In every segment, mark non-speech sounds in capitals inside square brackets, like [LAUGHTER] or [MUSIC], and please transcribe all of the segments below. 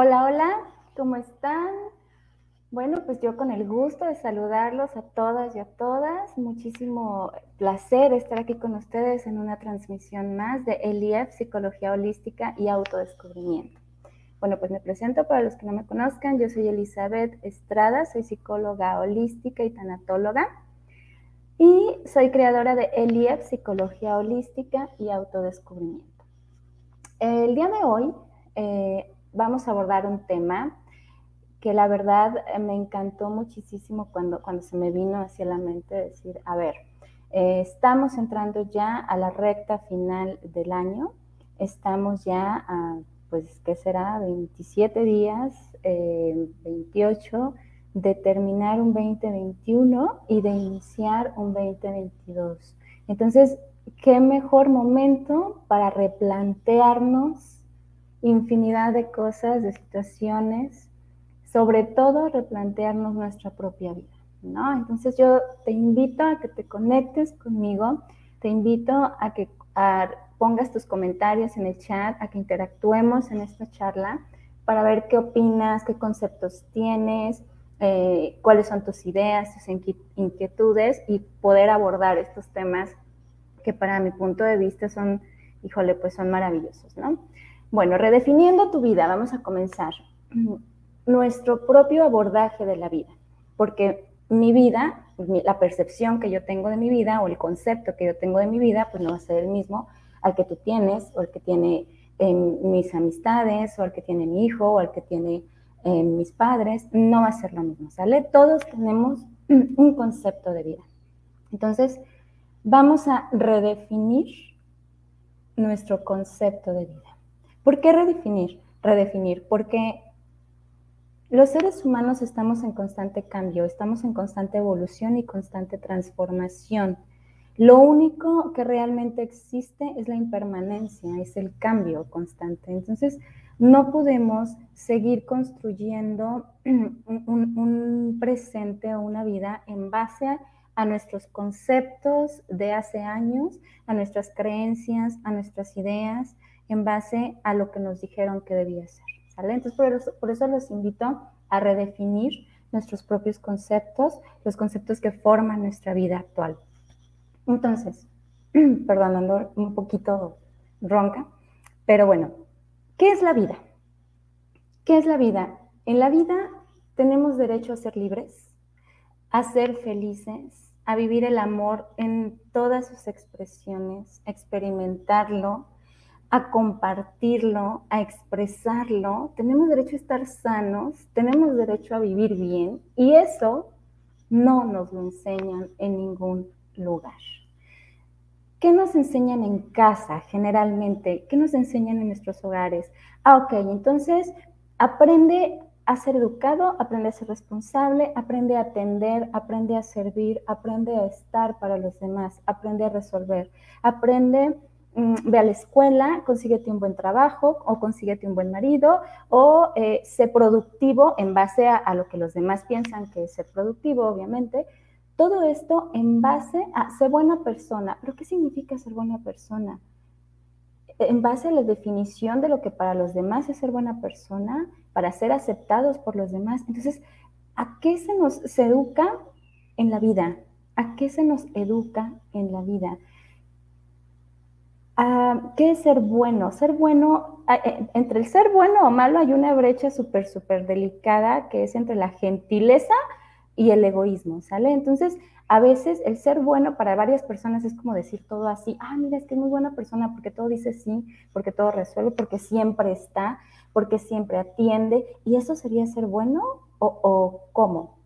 Hola, hola, ¿cómo están? Bueno, pues yo con el gusto de saludarlos a todas y a todas. Muchísimo placer estar aquí con ustedes en una transmisión más de ELIEF, Psicología Holística y Autodescubrimiento. Bueno, pues me presento para los que no me conozcan. Yo soy Elizabeth Estrada, soy psicóloga holística y tanatóloga. Y soy creadora de ELIEF, Psicología Holística y Autodescubrimiento. El día de hoy eh, vamos a abordar un tema que la verdad eh, me encantó muchísimo cuando, cuando se me vino hacia la mente decir, a ver, eh, estamos entrando ya a la recta final del año, estamos ya a, pues, ¿qué será? 27 días, 28 eh, de terminar un 2021 y de iniciar un 2022. Entonces, ¿qué mejor momento para replantearnos infinidad de cosas, de situaciones, sobre todo replantearnos nuestra propia vida, ¿no? Entonces yo te invito a que te conectes conmigo, te invito a que pongas tus comentarios en el chat, a que interactuemos en esta charla para ver qué opinas, qué conceptos tienes, eh, cuáles son tus ideas, tus inquietudes y poder abordar estos temas que para mi punto de vista son, híjole, pues son maravillosos, ¿no? Bueno, redefiniendo tu vida, vamos a comenzar nuestro propio abordaje de la vida, porque mi vida, la percepción que yo tengo de mi vida o el concepto que yo tengo de mi vida, pues no va a ser el mismo al que tú tienes o al que tiene mis amistades o al que tiene mi hijo o al que tiene mis padres, no va a ser lo mismo, ¿sale? Todos tenemos un concepto de vida. Entonces, vamos a redefinir nuestro concepto de vida. ¿Por qué redefinir? Redefinir, porque los seres humanos estamos en constante cambio, estamos en constante evolución y constante transformación. Lo único que realmente existe es la impermanencia, es el cambio constante. Entonces, no podemos seguir construyendo [CLEARS THROAT] un, presente o una vida en base a nuestros conceptos de hace años, a nuestras creencias, a nuestras ideas, en base a lo que nos dijeron que debía ser. Entonces, por eso, por eso los invito a redefinir nuestros propios conceptos, los conceptos que forman nuestra vida actual. Entonces, [CLEARS THROAT] perdonando un poquito ronca, pero bueno, ¿qué es la vida? ¿Qué es la vida? En la vida tenemos derecho a ser libres, a ser felices, a vivir el amor en todas sus expresiones, experimentarlo, a compartirlo, a expresarlo, tenemos derecho a estar sanos, tenemos derecho a vivir bien y eso no nos lo enseñan en ningún lugar. ¿Qué nos enseñan en casa generalmente? ¿Qué nos enseñan en nuestros hogares? Ah, ok, entonces aprende a ser educado, aprende a ser responsable, aprende a atender, aprende a servir, aprende a estar para los demás, aprende a resolver, aprende Mm, ve a la escuela, consíguete un buen trabajo o consíguete un buen marido o eh, sé productivo en base a, lo que los demás piensan que es ser productivo, obviamente. Todo esto en base a ser buena persona. ¿Pero qué significa ser buena persona? En base a la definición de lo que para los demás es ser buena persona, para ser aceptados por los demás. Entonces, ¿a qué se nos educa en la vida? ¿A qué se nos educa en la vida? Ah, ¿Qué es ser bueno? Ser bueno, ah, eh, entre el ser bueno o malo hay una brecha súper, súper delicada que es entre la gentileza y el egoísmo, ¿sale? Entonces, a veces el ser bueno para varias personas es como decir todo así, ah, mira, es que es muy buena persona porque todo dice sí, porque todo resuelve, porque siempre está, porque siempre atiende, y eso sería ser bueno o, cómo?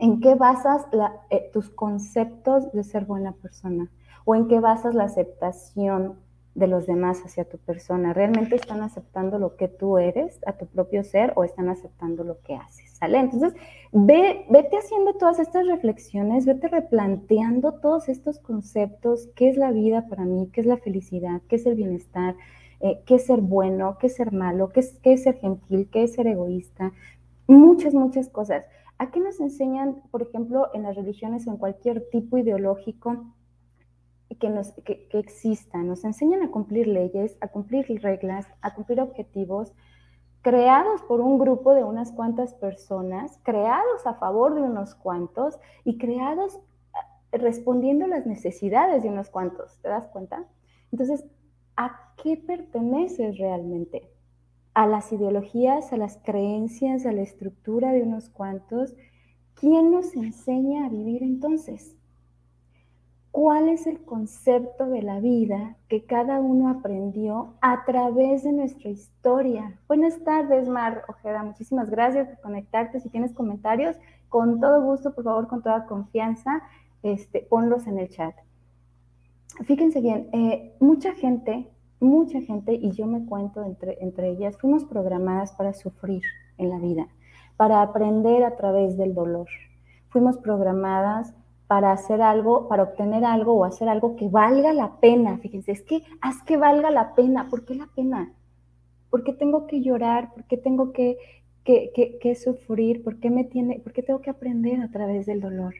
¿En qué basas eh, tus conceptos de ser buena persona? ¿O en qué basas la aceptación de los demás hacia tu persona. ¿Realmente están aceptando lo que tú eres, a tu propio ser, o están aceptando lo que haces? ¿Sale? Entonces, ve, vete haciendo todas estas reflexiones, vete replanteando todos estos conceptos, qué es la vida para mí, qué es la felicidad, qué es el bienestar, eh, qué es ser bueno, qué es ser malo, qué es, qué es ser gentil, qué es ser egoísta, muchas, muchas cosas. ¿A qué nos enseñan, por ejemplo, en las religiones o en cualquier tipo ideológico? Que, nos, que, existan, nos enseñan a cumplir leyes, a cumplir reglas, a cumplir objetivos, creados por un grupo de unas cuantas personas, creados a favor de unos cuantos y creados eh, respondiendo a las necesidades de unos cuantos. ¿Te das cuenta? Entonces, ¿a qué perteneces realmente? ¿A las ideologías, a las creencias, a la estructura de unos cuantos? ¿Quién nos enseña a vivir entonces? ¿Cuál es el concepto de la vida que cada uno aprendió a través de nuestra historia? Buenas tardes, Mar Ojeda. Muchísimas gracias por conectarte. Si tienes comentarios, con todo gusto, por favor, con toda confianza, este, ponlos en el chat. Fíjense bien, eh, mucha gente, mucha gente, y yo me cuento entre, entre ellas, fuimos programadas para sufrir en la vida, para aprender a través del dolor. Fuimos programadas para hacer algo, para obtener algo o hacer algo que valga la pena. Fíjense, es que haz que valga la pena. ¿Por qué la pena? ¿Por qué tengo que llorar? ¿Por qué tengo que, que, sufrir? ¿Por qué, me tiene, ¿Por qué tengo que aprender a través del dolor?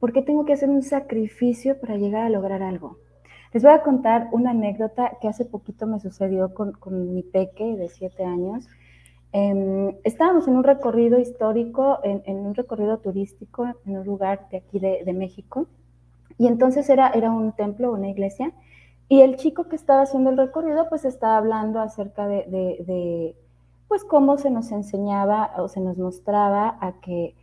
¿Por qué tengo que hacer un sacrificio para llegar a lograr algo? Les voy a contar una anécdota que hace poquito me sucedió con, con mi peque de siete años. Em, estábamos en un recorrido histórico, en, un recorrido turístico, en un lugar de aquí de, México, y entonces era, era un templo, una iglesia, y el chico que estaba haciendo el recorrido, pues estaba hablando acerca de, de, pues cómo se nos enseñaba o se nos mostraba a que,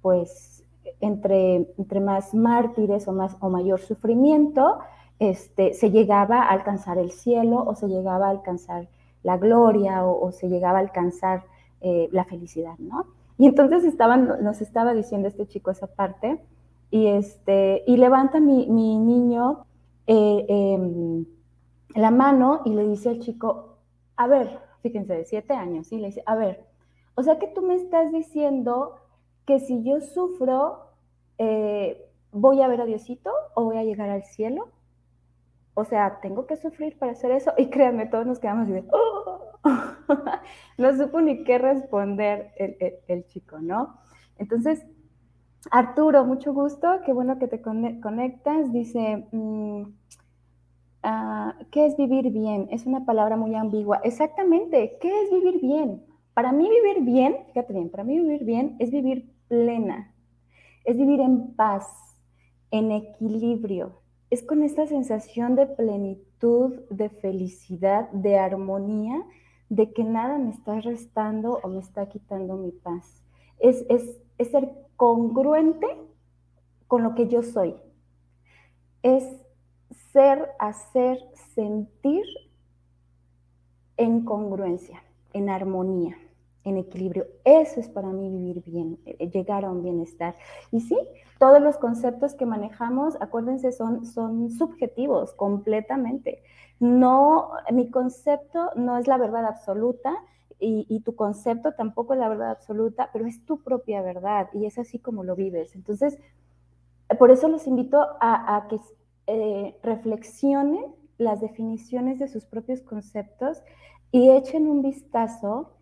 pues, entre, entre más mártires o, más, o mayor sufrimiento, este, se llegaba a alcanzar el cielo o se llegaba a alcanzar la gloria o, se llegaba a alcanzar eh, la felicidad, ¿no? Y entonces estaban, nos estaba diciendo este chico esa parte y, este, y levanta mi, niño eh, em, la mano y le dice al chico, a ver, fíjense, de siete años, y le dice, a ver, o sea que tú me estás diciendo que si yo sufro, eh, voy a ver a Diosito o voy a llegar al cielo. O sea, tengo que sufrir para hacer eso. Y créanme, todos nos quedamos así de, oh". [LAUGHS] no supo ni qué responder el, chico, ¿no? Entonces, Arturo, mucho gusto, qué bueno que te conectas. Dice, ah, ¿qué es vivir bien? Es una palabra muy ambigua. Exactamente, ¿qué es vivir bien? Para mí vivir bien, fíjate bien, para mí vivir bien es vivir plena, es vivir en paz, en equilibrio, es con esta sensación de plenitud, de felicidad, de armonía, de que nada me está restando o me está quitando mi paz. Es, es, ser congruente con lo que yo soy. Es ser, hacer, sentir en congruencia, en armonía en equilibrio. Eso es para mí vivir bien, eh, llegar a un bienestar. Y sí, todos los conceptos que manejamos, acuérdense, son, son subjetivos completamente. No, mi concepto no es la verdad absoluta y, tu concepto tampoco es la verdad absoluta, pero es tu propia verdad y es así como lo vives. Entonces, por eso los invito a, que eh, reflexionen las definiciones de sus propios conceptos y echen un vistazo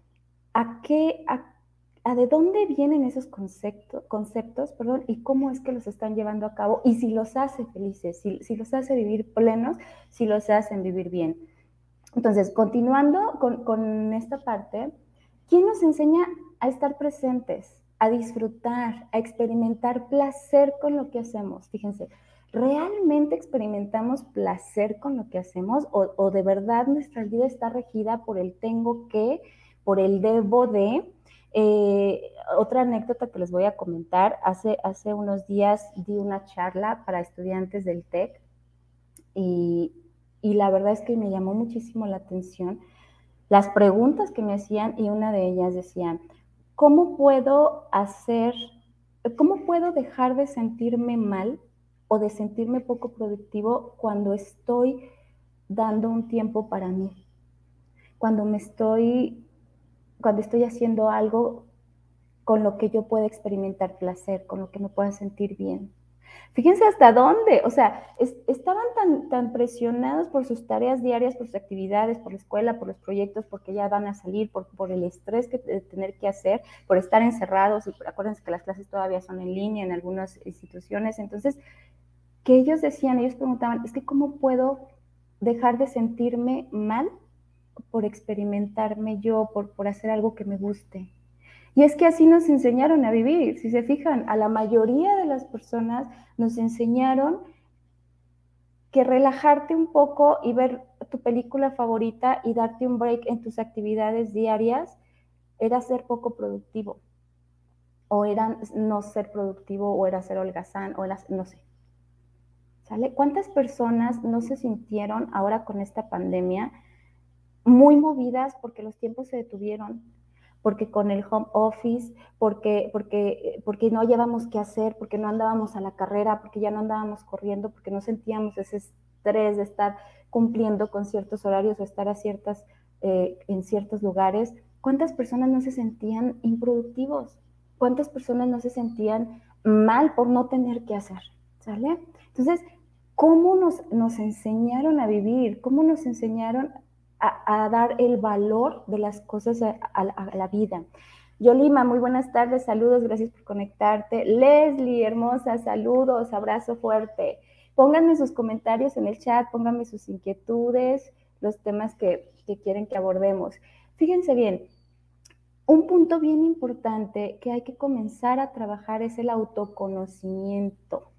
a qué, a, de dónde vienen esos conceptos, conceptos perdón, y cómo es que los están llevando a cabo y si los hace felices, si, si los hace vivir plenos, si los hacen vivir bien. Entonces, continuando con, con esta parte, ¿quién nos enseña a estar presentes, a disfrutar, a experimentar placer con lo que hacemos? Fíjense, ¿realmente experimentamos placer con lo que hacemos o, o, de verdad nuestra vida está regida por el tengo que por el debo de. Eh, otra anécdota que les voy a comentar, hace, hace unos días di una charla para estudiantes del TEC y, y la verdad es que me llamó muchísimo la atención las preguntas que me hacían y una de ellas decía, ¿cómo puedo hacer, cómo puedo dejar de sentirme mal o de sentirme poco productivo cuando estoy dando un tiempo para mí? Cuando me estoy cuando estoy haciendo algo con lo que yo pueda experimentar placer, con lo que me pueda sentir bien. Fíjense hasta dónde, o sea, estaban tan, tan presionados por sus tareas diarias, por sus actividades, por la escuela, por los proyectos, porque ya van a salir, por, por el estrés que tener que hacer, por estar encerrados, y acuérdense que las clases todavía son en línea en algunas instituciones, entonces, que ellos decían, ellos preguntaban, es que ¿cómo puedo dejar de sentirme mal por experimentarme yo, por, por hacer algo que me guste. Y es que así nos enseñaron a vivir. Si se fijan, a la mayoría de las personas nos enseñaron que relajarte un poco y ver tu película favorita y darte un break en tus actividades diarias era ser poco productivo. O era no ser productivo, o era ser holgazán, o era, no sé. ¿Cuántas personas no se sintieron ahora con esta pandemia muy movidas porque los tiempos se detuvieron? porque con el home office, porque, porque, porque no llevamos qué hacer, porque no andábamos a la carrera, porque ya no andábamos corriendo, porque no sentíamos ese estrés de estar cumpliendo con ciertos horarios o estar a ciertas, eh, en ciertos lugares. ¿Cuántas personas no se sentían improductivos? ¿Cuántas personas no se sentían mal por no tener qué hacer? ¿Sale? Entonces, ¿cómo nos, nos enseñaron a vivir? ¿Cómo nos enseñaron a, dar el valor de las cosas a, la vida. Yolima, muy buenas tardes, saludos, gracias por conectarte. Leslie, hermosa, saludos, abrazo fuerte. Pónganme sus comentarios en el chat, pónganme sus inquietudes, los temas que, que quieren que abordemos. Fíjense bien, un punto bien importante que hay que comenzar a trabajar es el autoconocimiento.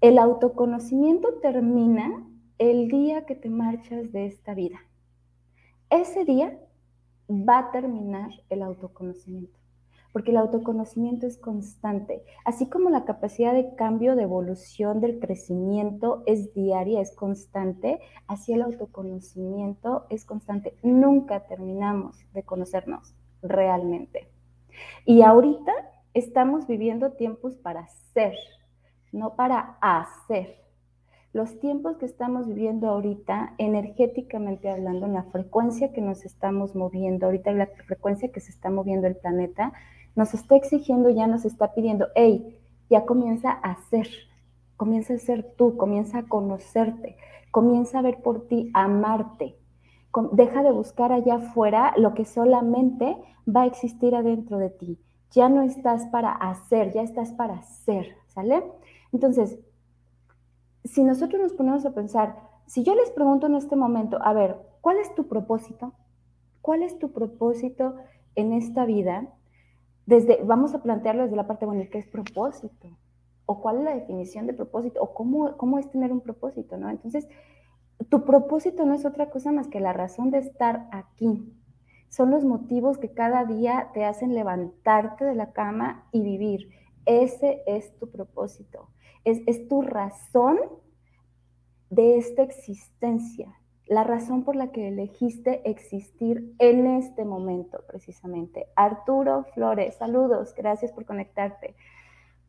El autoconocimiento termina el día que te marchas de esta vida ese día va a terminar el autoconocimiento, porque el autoconocimiento es constante, así como la capacidad de cambio, de evolución, del crecimiento es diaria, es constante, así el autoconocimiento es constante. Nunca terminamos de conocernos realmente. Y ahorita estamos viviendo tiempos para ser, no para hacer los tiempos que estamos viviendo ahorita, energéticamente hablando, en la frecuencia que nos estamos moviendo, ahorita la frecuencia que se está moviendo el planeta, nos está exigiendo, ya nos está pidiendo, hey, ya comienza a ser, comienza a ser tú, comienza a conocerte, comienza a ver por ti, a amarte. Deja de buscar allá afuera lo que solamente va a existir adentro de ti. Ya no estás para hacer, ya estás para ser, ¿sale? Entonces, si nosotros nos ponemos a pensar, si yo les pregunto en este momento, a ver, ¿cuál es tu propósito? ¿Cuál es tu propósito en esta vida? Desde, vamos a plantearlo desde la parte, bueno, ¿qué es propósito? ¿O cuál es la definición de propósito? ¿O cómo, cómo es tener un propósito? ¿no? Entonces, tu propósito no es otra cosa más que la razón de estar aquí. Son los motivos que cada día te hacen levantarte de la cama y vivir. Ese es tu propósito es, tu razón de esta existencia, la razón por la que elegiste existir en este momento, precisamente. Arturo Flores, saludos, gracias por conectarte.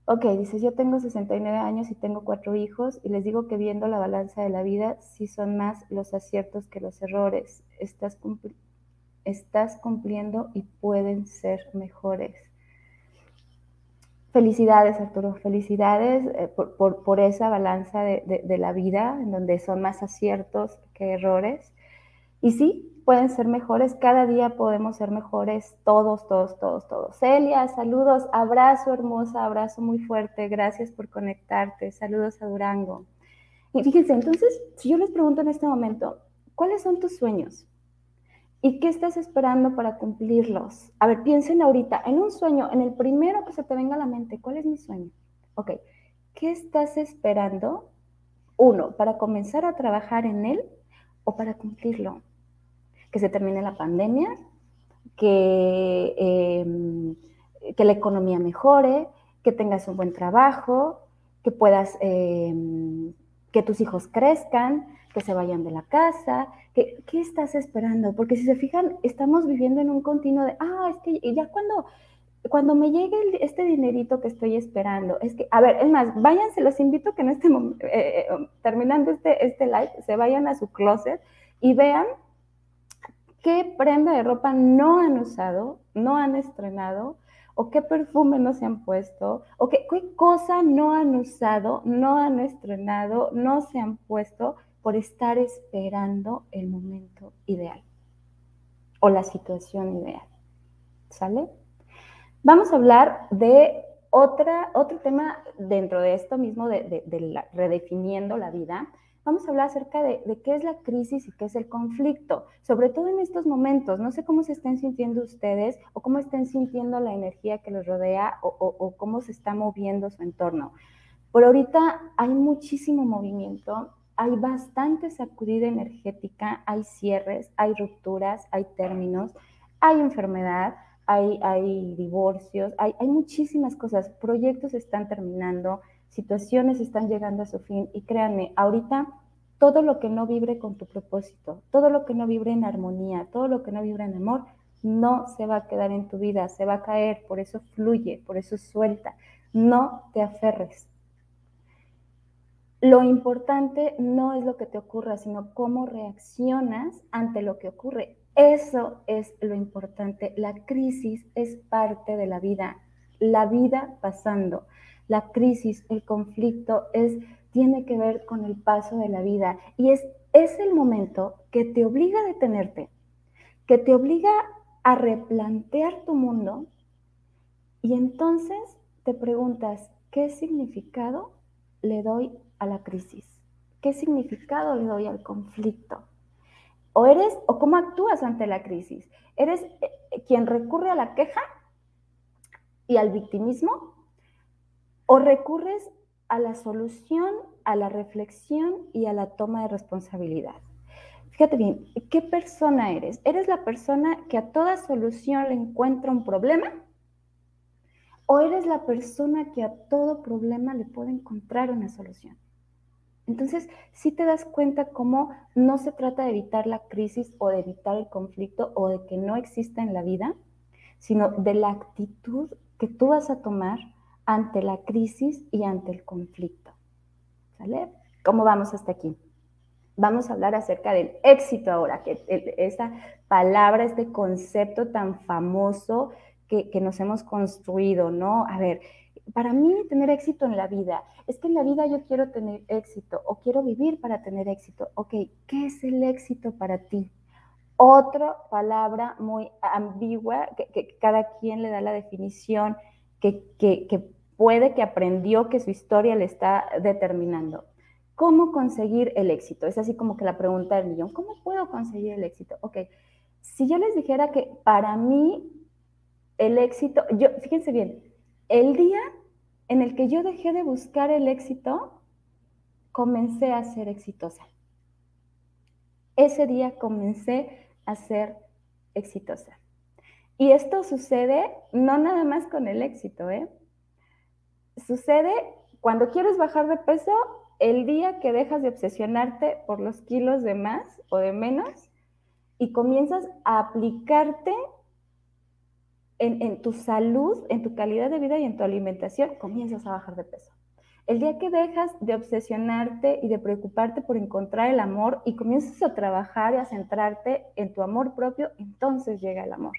Ok, dices, yo tengo 69 años y tengo cuatro hijos y les digo que viendo la balanza de la vida, sí son más los aciertos que los errores. Estás, estás cumpliendo y pueden ser mejores. Felicidades, Arturo, felicidades eh, por, esa balanza de, la vida, en donde son más aciertos que errores. Y sí, pueden ser mejores, cada día podemos ser mejores, todos, todos, todos, todos. Celia, saludos, abrazo hermosa, abrazo muy fuerte, gracias por conectarte, saludos a Durango. Y fíjense, entonces, si yo les pregunto en este momento, ¿cuáles son tus sueños? ¿Y qué estás esperando para cumplirlos? A ver, piensen ahorita en un sueño, en el primero que se te venga a la mente. ¿Cuál es mi sueño? Ok, ¿qué estás esperando? Uno, para comenzar a trabajar en él o para cumplirlo. Que se termine la pandemia, que, em, que la economía mejore, que tengas un buen trabajo, que puedas, em, que tus hijos crezcan, que se vayan de la casa, que, ¿qué estás esperando? Porque si se fijan, estamos viviendo en un continuo de, ah, es que ya cuando, cuando me llegue este dinerito que estoy esperando, es que, a ver, es más, váyanse, los invito que en este momento, eh, eh, terminando este, este live, se vayan a su closet y vean qué prenda de ropa no han usado, no han estrenado, o qué perfume no se han puesto, o qué, qué cosa no han usado, no han estrenado, no se han puesto, por estar esperando el momento ideal o la situación ideal. ¿Sale? Vamos a hablar de otra, otro tema dentro de esto mismo, de, redefiniendo la vida, vamos a hablar acerca de, qué es la crisis y qué es el conflicto, sobre todo en estos momentos. No sé cómo se estén sintiendo ustedes o cómo estén sintiendo la energía que los rodea o, o cómo se está moviendo su entorno. Por ahorita hay muchísimo movimiento, hay bastante sacudida energética, hay cierres, hay rupturas, hay términos, hay enfermedad, hay, hay divorcios, hay, hay muchísimas cosas, proyectos están terminando, situaciones están llegando a su fin y créanme, ahorita todo lo que no vibre con tu propósito, todo lo que no vibre en armonía, todo lo que no vibre en amor, no se va a quedar en tu vida, se va a caer, por eso fluye, por eso suelta. No te aferres. Lo importante no es lo que te ocurra, sino cómo reaccionas ante lo que ocurre. Eso es lo importante. La crisis es parte de la vida, la vida pasando. La crisis, el conflicto es tiene que ver con el paso de la vida y es es el momento que te obliga a detenerte, que te obliga a replantear tu mundo y entonces te preguntas, ¿qué significado le doy a la crisis? ¿Qué significado le doy al conflicto? O eres, o cómo actúas ante la crisis. ¿Eres eh, quien recurre a la queja y al victimismo? ¿O recurres a la solución, a la reflexión y a la toma de responsabilidad? Fíjate bien, ¿qué persona eres? ¿Eres la persona que a toda solución le encuentra un problema? ¿O eres la persona que a todo problema le puede encontrar una solución? Entonces, si te das cuenta cómo no se trata de evitar la crisis o de evitar el conflicto o de que no exista en la vida, sino de la actitud que tú vas a tomar ante la crisis y ante el conflicto. ¿Sale? ¿Cómo vamos hasta aquí? Vamos a hablar acerca del éxito ahora, que esa palabra, este concepto tan famoso que, que nos hemos construido, ¿no? A ver, para mí tener éxito en la vida, es que en la vida yo quiero tener éxito o quiero vivir para tener éxito. Ok, ¿qué es el éxito para ti? Otra palabra muy ambigua que, cada quien le da la definición que, que puede que aprendió que su historia le está determinando. ¿Cómo conseguir el éxito? Es así como que la pregunta del millón, ¿cómo puedo conseguir el éxito? Ok, si yo les dijera que para mí el éxito, yo, fíjense bien, el día en el que yo dejé de buscar el éxito, comencé a ser exitosa. Ese día comencé a ser exitosa. Y esto sucede no nada más con el éxito, ¿eh? Sucede cuando quieres bajar de peso, el día que dejas de obsesionarte por los kilos de más o de menos y comienzas a aplicarte en, tu salud, en tu calidad de vida y en tu alimentación, comienzas a bajar de peso. El día que dejas de obsesionarte y de preocuparte por encontrar el amor y comienzas a trabajar y a centrarte en tu amor propio, entonces llega el amor.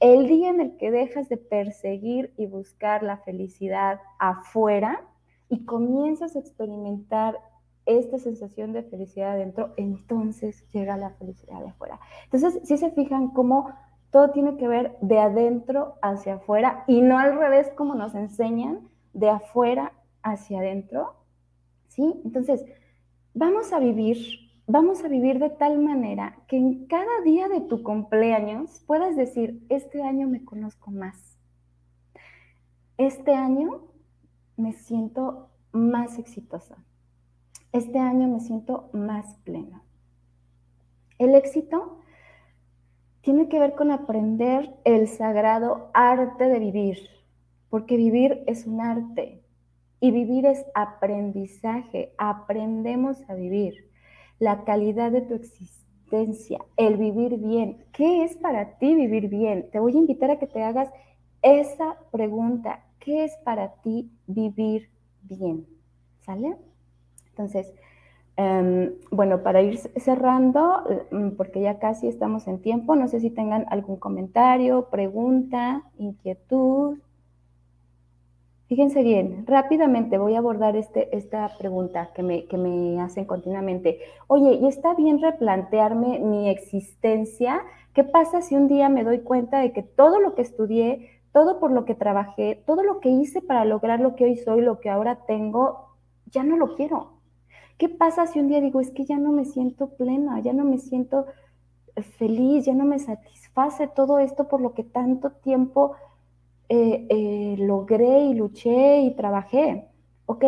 El día en el que dejas de perseguir y buscar la felicidad afuera y comienzas a experimentar esta sensación de felicidad adentro, entonces llega la felicidad de afuera. Entonces, si se fijan cómo todo tiene que ver de adentro hacia afuera y no al revés como nos enseñan, de afuera hacia adentro. ¿Sí? Entonces, vamos a vivir, vamos a vivir de tal manera que en cada día de tu cumpleaños puedas decir, este año me conozco más. Este año me siento más exitosa. Este año me siento más pleno. El éxito tiene que ver con aprender el sagrado arte de vivir, porque vivir es un arte y vivir es aprendizaje, aprendemos a vivir, la calidad de tu existencia, el vivir bien. ¿Qué es para ti vivir bien? Te voy a invitar a que te hagas esa pregunta, ¿qué es para ti vivir bien? ¿Sale? Entonces, Em, bueno, para ir cerrando, mm, porque ya casi estamos en tiempo, no sé si tengan algún comentario, pregunta, inquietud. Fíjense bien, rápidamente voy a abordar este, esta pregunta que me, que me hacen continuamente. Oye, ¿y está bien replantearme mi existencia? ¿Qué pasa si un día me doy cuenta de que todo lo que estudié, todo por lo que trabajé, todo lo que hice para lograr lo que hoy soy, lo que ahora tengo, ya no lo quiero? ¿Qué pasa si un día digo, es que ya no me siento plena, ya no me siento feliz, ya no me satisface todo esto por lo que tanto tiempo eh, eh, logré y luché y trabajé? Ok,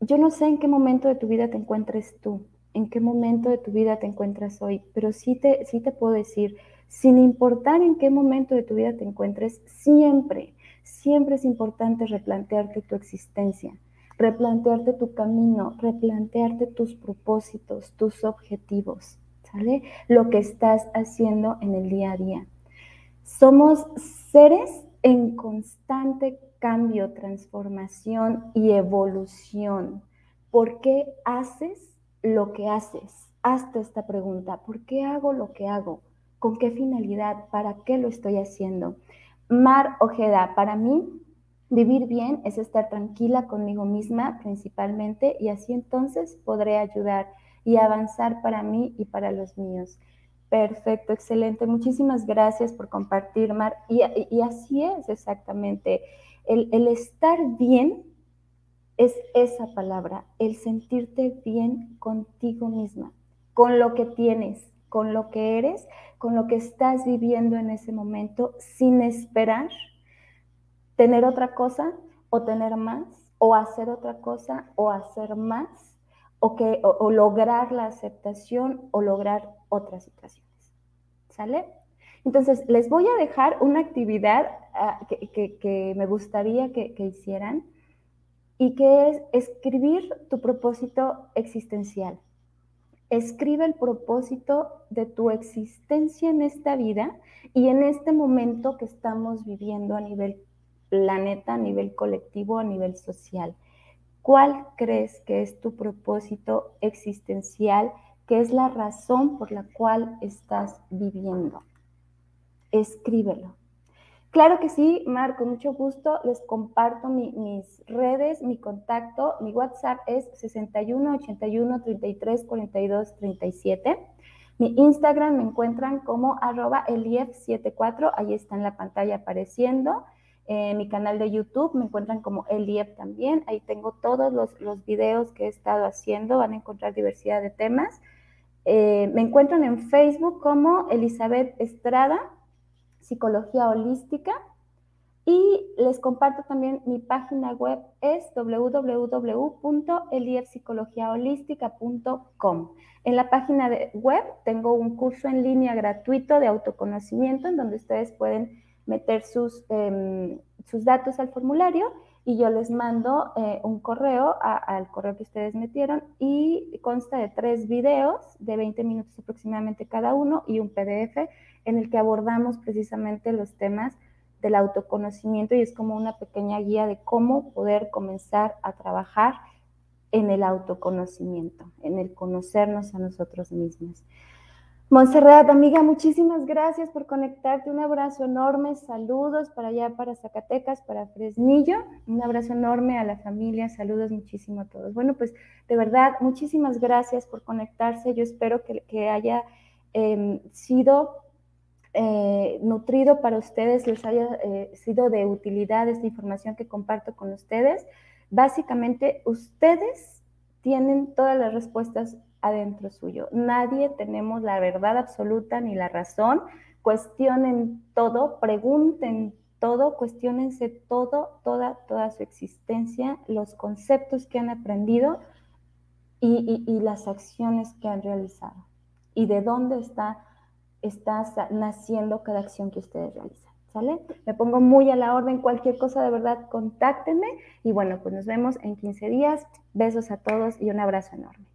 yo no sé en qué momento de tu vida te encuentres tú, en qué momento de tu vida te encuentras hoy, pero sí te, sí te puedo decir, sin importar en qué momento de tu vida te encuentres, siempre, siempre es importante replantearte tu existencia, replantearte tu camino, replantearte tus propósitos, tus objetivos, ¿sale? Lo que estás haciendo en el día a día. Somos seres en constante cambio, transformación y evolución. ¿Por qué haces lo que haces? Hazte esta pregunta. ¿Por qué hago lo que hago? ¿Con qué finalidad? ¿Para qué lo estoy haciendo? Mar Ojeda, para mí, vivir bien es estar tranquila conmigo misma principalmente y así entonces podré ayudar y avanzar para mí y para los míos. Perfecto, excelente. Muchísimas gracias por compartir, Mar. Y, así es exactamente. El, el, estar bien es esa palabra, el sentirte bien contigo misma, con lo que tienes, con lo que eres, con lo que estás viviendo en ese momento, sin esperar tener otra cosa o tener más, o hacer otra cosa o hacer más, o, que, o, lograr la aceptación o lograr otras situaciones. ¿Sale? Entonces, les voy a dejar una actividad ah, que, me gustaría que, que hicieran y que es escribir tu propósito existencial. Escribe el propósito de tu existencia en esta vida y en este momento que estamos viviendo a nivel planeta, a nivel colectivo, a nivel social. ¿Cuál crees que es tu propósito existencial? ¿Qué es la razón por la cual estás viviendo? Escríbelo. Claro que sí, Mar, con mucho gusto les comparto mis redes, mi contacto, mi WhatsApp es 61 81 33 42 37. Mi Instagram me encuentran como arroba elief74, ahí está en la pantalla apareciendo. Mi canal de YouTube me encuentran como Elief también, ahí tengo todos los, los, videos que he estado haciendo, van a encontrar diversidad de temas. Eh, me encuentran en Facebook como Elizabeth Estrada, Psicología Holística. Y les comparto también mi página web es www.eliepsicologiaholística.com. En la página de web tengo un curso en línea gratuito de autoconocimiento en donde ustedes pueden meter sus, em, sus datos al formulario y yo les mando eh, un correo al correo que ustedes metieron y consta de tres videos de 20 minutos aproximadamente cada uno y un PDF en el que abordamos precisamente los temas del autoconocimiento y es como una pequeña guía de cómo poder comenzar a trabajar en el autoconocimiento, en el conocernos a nosotros mismos. Montserrat, amiga, muchísimas gracias por conectarte. Un abrazo enorme, saludos para allá, para Zacatecas, para Fresnillo. Un abrazo enorme a la familia, saludos muchísimo a todos. Bueno, pues de verdad, muchísimas gracias por conectarse. Yo espero que, haya em, sido eh, nutrido para ustedes, les haya eh, sido de utilidad esta información que comparto con ustedes. Básicamente, ustedes tienen todas las respuestas adentro suyo. Nadie tenemos la verdad absoluta ni la razón. Cuestionen todo, pregunten todo, cuestionense todo, toda, toda su existencia, los conceptos que han aprendido y, las acciones que han realizado. Y de dónde está está naciendo cada acción que ustedes realizan. ¿Sale? Me pongo muy a la orden, cualquier cosa de verdad, contáctenme y bueno, pues nos vemos en 15 días. Besos a todos y un abrazo enorme.